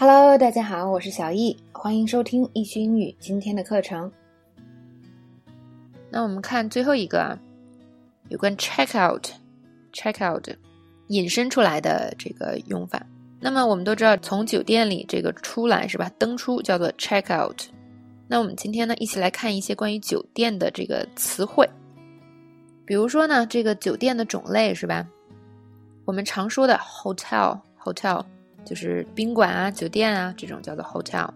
Hello，大家好，我是小易，欢迎收听易趣英语今天的课程。那我们看最后一个啊，有关 check out，check out 引申出来的这个用法。那么我们都知道，从酒店里这个出来是吧？登出叫做 check out。那我们今天呢，一起来看一些关于酒店的这个词汇。比如说呢，这个酒店的种类是吧？我们常说的 hotel，hotel 就是宾馆啊、酒店啊这种叫做 hotel。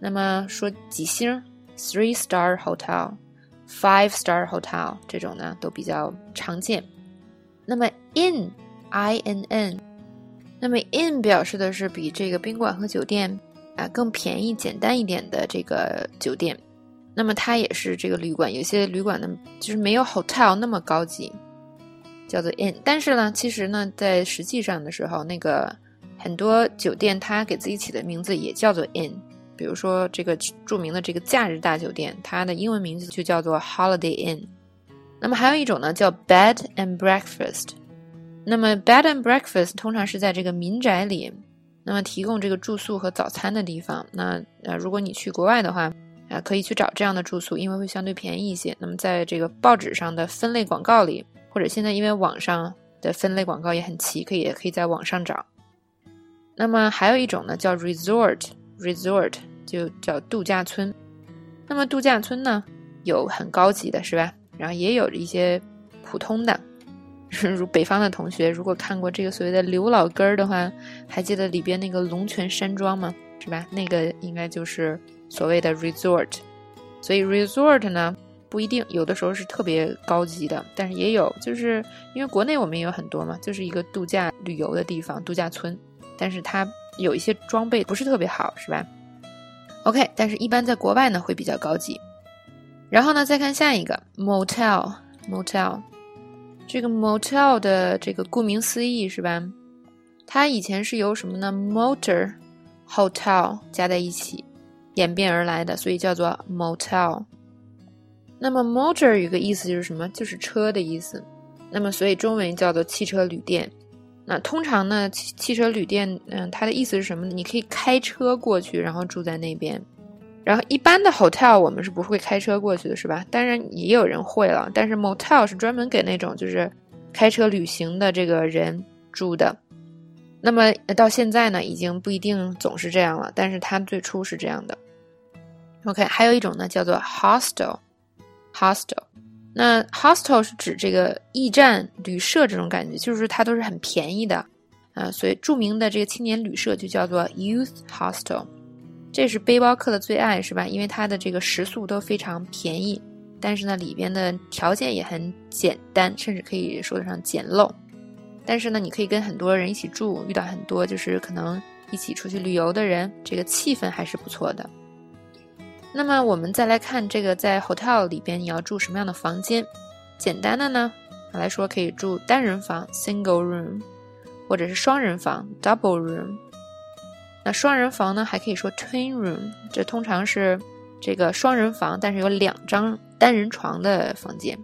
那么说几星，three star hotel，five star hotel 这种呢都比较常见。那么 in，i n n，那么 in 表示的是比这个宾馆和酒店啊更便宜、简单一点的这个酒店。那么它也是这个旅馆，有些旅馆呢就是没有 hotel 那么高级，叫做 in。但是呢，其实呢，在实际上的时候，那个很多酒店它给自己起的名字也叫做 inn。比如说这个著名的这个假日大酒店，它的英文名字就叫做 Holiday Inn。那么还有一种呢叫 bed and breakfast。那么 bed and breakfast 通常是在这个民宅里，那么提供这个住宿和早餐的地方。那呃，如果你去国外的话。啊，可以去找这样的住宿，因为会相对便宜一些。那么，在这个报纸上的分类广告里，或者现在因为网上的分类广告也很齐，可以也可以在网上找。那么还有一种呢，叫 resort，resort 就叫度假村。那么度假村呢，有很高级的，是吧？然后也有一些普通的。如北方的同学，如果看过这个所谓的刘老根儿的话，还记得里边那个龙泉山庄吗？是吧？那个应该就是。所谓的 resort，所以 resort 呢不一定有的时候是特别高级的，但是也有，就是因为国内我们也有很多嘛，就是一个度假旅游的地方，度假村，但是它有一些装备不是特别好，是吧？OK，但是一般在国外呢会比较高级。然后呢，再看下一个 motel，motel，这个 motel 的这个顾名思义是吧？它以前是由什么呢？motor hotel 加在一起。演变而来的，所以叫做 motel。那么 motor 有个意思就是什么？就是车的意思。那么所以中文叫做汽车旅店。那通常呢，汽汽车旅店，嗯，它的意思是什么呢？你可以开车过去，然后住在那边。然后一般的 hotel 我们是不会开车过去的，是吧？当然也有人会了，但是 motel 是专门给那种就是开车旅行的这个人住的。那么到现在呢，已经不一定总是这样了，但是它最初是这样的。OK，还有一种呢，叫做 hostel，hostel。那 hostel 是指这个驿站、旅社这种感觉，就是它都是很便宜的啊。所以著名的这个青年旅社就叫做 youth hostel，这是背包客的最爱，是吧？因为它的这个食宿都非常便宜，但是呢，里边的条件也很简单，甚至可以说得上简陋。但是呢，你可以跟很多人一起住，遇到很多就是可能一起出去旅游的人，这个气氛还是不错的。那么我们再来看这个，在 hotel 里边你要住什么样的房间？简单的呢来说，可以住单人房 （single room），或者是双人房 （double room）。那双人房呢，还可以说 twin room，这通常是这个双人房，但是有两张单人床的房间。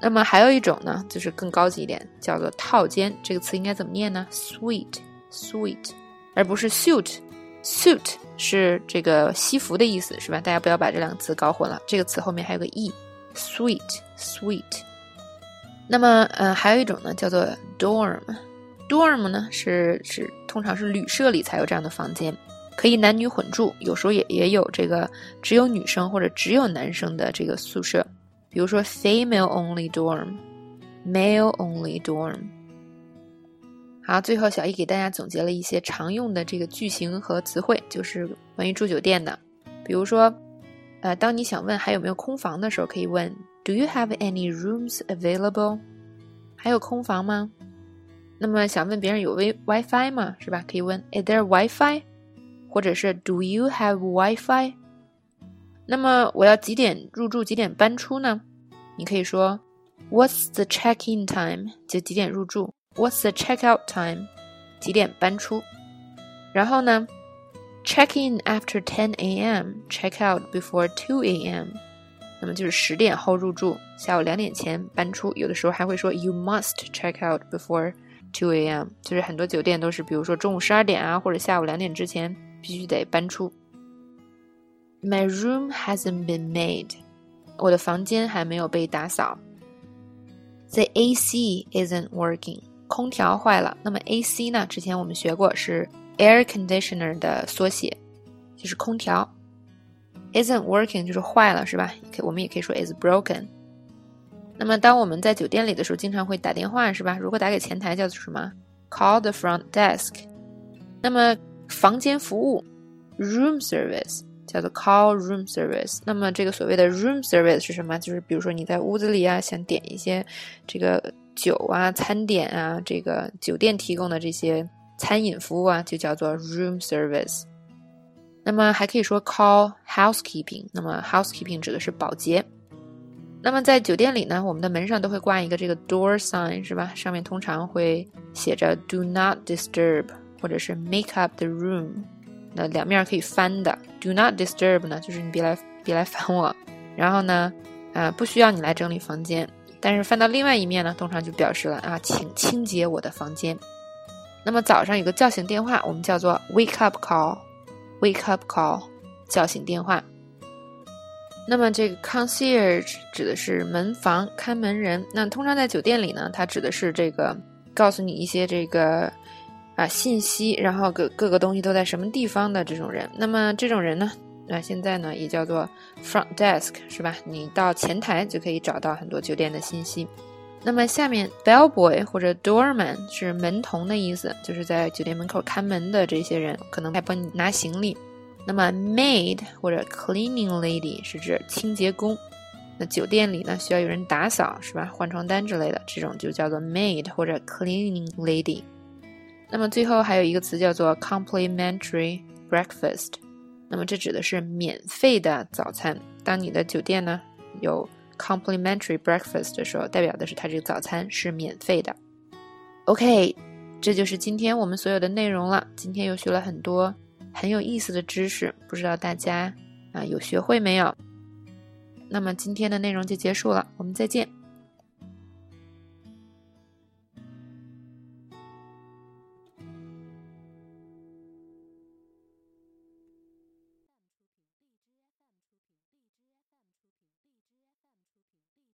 那么还有一种呢，就是更高级一点，叫做套间。这个词应该怎么念呢？suite，suite，而不是 suit。Suit 是这个西服的意思，是吧？大家不要把这两个词搞混了。这个词后面还有个 e，suite，suite。那么，呃，还有一种呢，叫做 dorm。dorm 呢是是通常是旅社里才有这样的房间，可以男女混住，有时候也也有这个只有女生或者只有男生的这个宿舍，比如说 female only dorm，male only dorm。好，最后小易给大家总结了一些常用的这个句型和词汇，就是关于住酒店的。比如说，呃，当你想问还有没有空房的时候，可以问 Do you have any rooms available？还有空房吗？那么想问别人有 Wi WiFi 吗？是吧？可以问 Is there WiFi？或者是 Do you have WiFi？那么我要几点入住，几点搬出呢？你可以说 What's the check-in time？就几点入住。What's the checkout time？几点搬出？然后呢？Check in after 10 a.m. Check out before 2 a.m. 那么就是十点后入住，下午两点前搬出。有的时候还会说 You must check out before 2 a.m. 就是很多酒店都是，比如说中午十二点啊，或者下午两点之前 必须得搬出。My room hasn't been made，我的房间还没有被打扫。The AC isn't working， 空调坏了。那么 AC 呢？之前我们学过是 air conditioner 的缩写，就是空调。Isn't working 就是坏了，是吧？可我们也可以说 is broken。那么当我们在酒店里的时候，经常会打电话，是吧？如果打给前台叫做什么？Call the front desk。那么房间服务 room service 叫做 call room service。那么这个所谓的 room service 是什么？就是比如说你在屋子里啊，想点一些这个酒啊、餐点啊，这个酒店提供的这些餐饮服务啊，就叫做 room service。那么还可以说 call housekeeping。那么 housekeeping 指的是保洁。那么在酒店里呢，我们的门上都会挂一个这个 door sign，是吧？上面通常会写着 "Do not disturb" 或者是 "Make up the room"。那两面可以翻的。"Do not disturb" 呢，就是你别来别来烦我。然后呢，啊，不需要你来整理房间。但是翻到另外一面呢，通常就表示了啊，请清洁我的房间。那么早上有个叫醒电话，我们叫做 "Wake up call"。Wake up call，叫醒电话。那么这个 concierge 指的是门房看门人。那通常在酒店里呢，它指的是这个告诉你一些这个啊信息，然后各各个东西都在什么地方的这种人。那么这种人呢，那现在呢也叫做 front desk，是吧？你到前台就可以找到很多酒店的信息。那么下面 bellboy 或者 doorman 是门童的意思，就是在酒店门口看门的这些人，可能还帮你拿行李。那么 maid 或者 cleaning lady 是指清洁工。那酒店里呢需要有人打扫，是吧？换床单之类的，这种就叫做 maid 或者 cleaning lady。那么最后还有一个词叫做 complimentary breakfast。那么这指的是免费的早餐。当你的酒店呢有 complimentary breakfast 的时候，代表的是它这个早餐是免费的。OK，这就是今天我们所有的内容了。今天又学了很多。很有意思的知识，不知道大家啊有学会没有？那么今天的内容就结束了，我们再见。